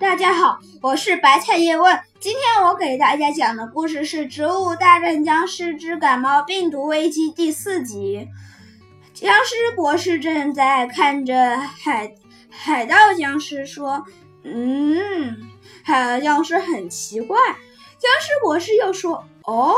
大家好，我是白菜叶问。今天我给大家讲的故事是《植物大战僵尸之感冒病毒危机》第四集。僵尸博士正在看着海海盗僵尸说：“嗯，海盗僵尸很奇怪。”僵尸博士又说：“哦。”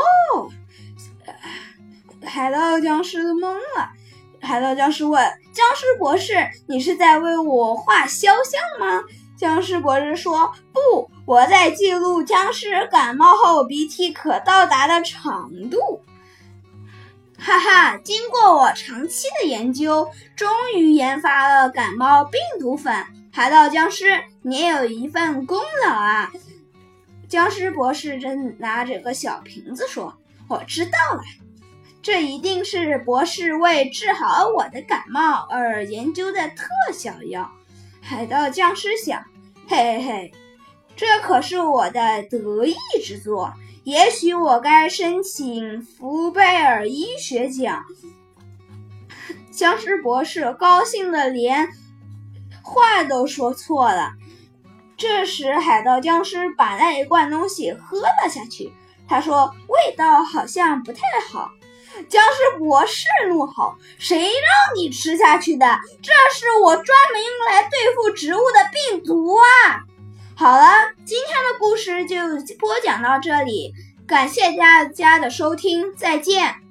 海盗僵尸懵了。海盗僵尸问：“僵尸博士，你是在为我画肖像吗？”僵尸博士说：“不，我在记录僵尸感冒后鼻涕可到达的程度。”哈哈，经过我长期的研究，终于研发了感冒病毒粉。海盗僵尸，你也有一份功劳啊！僵尸博士正拿着个小瓶子说：“我知道了，这一定是博士为治好我的感冒而研究的特效药。”海盗僵尸想。嘿嘿，这可是我的得意之作，也许我该申请福贝尔医学奖。僵尸博士高兴的连话都说错了。这时，海盗僵尸把那一罐东西喝了下去。他说：“味道好像不太好。”僵尸博士怒吼：“谁让你吃下去的？这是我专门用来对付植物的！”好了，今天的故事就播讲到这里，感谢大家的收听，再见。